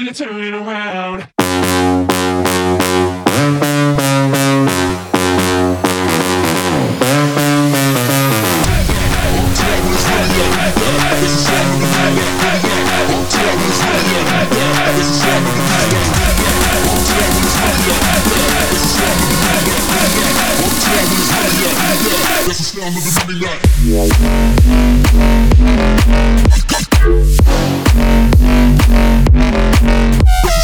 you turning around. That's the sound of the midnight.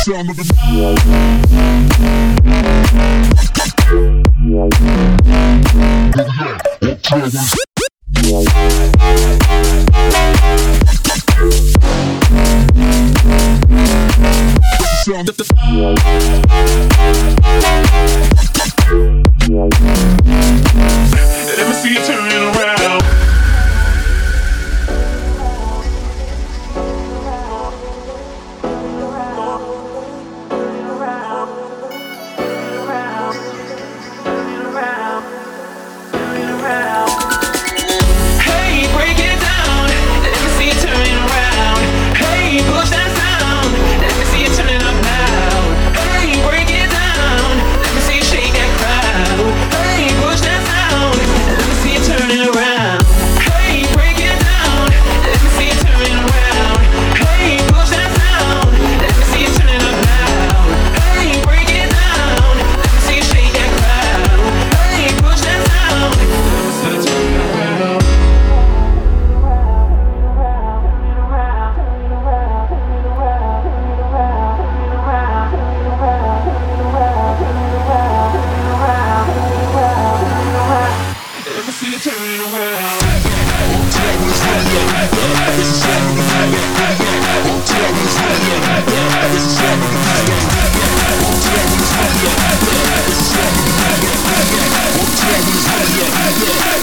Sound of the sound of the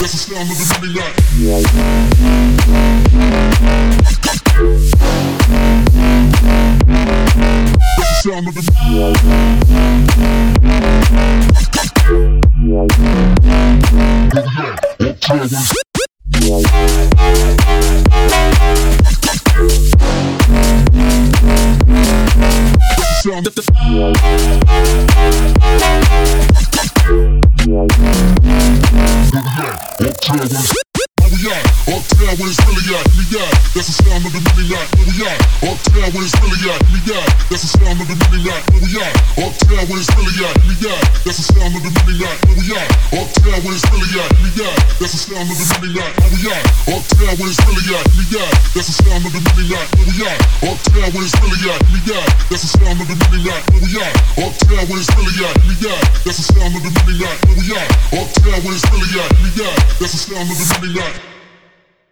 That's the sound of the midnight. That's the sound of the sound of the Uptown where it's really at, we at. That's the sound of the midnight. Where we at? Uptown where it's really at, we at. That's the sound of the midnight. Where we at? Uptown where it's really at, we at. That's the sound of the midnight. Where we at? Uptown where it's really at, we at. That's the sound of the midnight. Where we at? Uptown where it's really at, we at. That's the sound of the midnight. Where we at? Uptown where it's really at, we at. That's the sound of the midnight. Where we at? Uptown where it's really at, we at. That's the sound of the midnight. Where we at? Uptown where it's really at, we at. That's the sound of the midnight.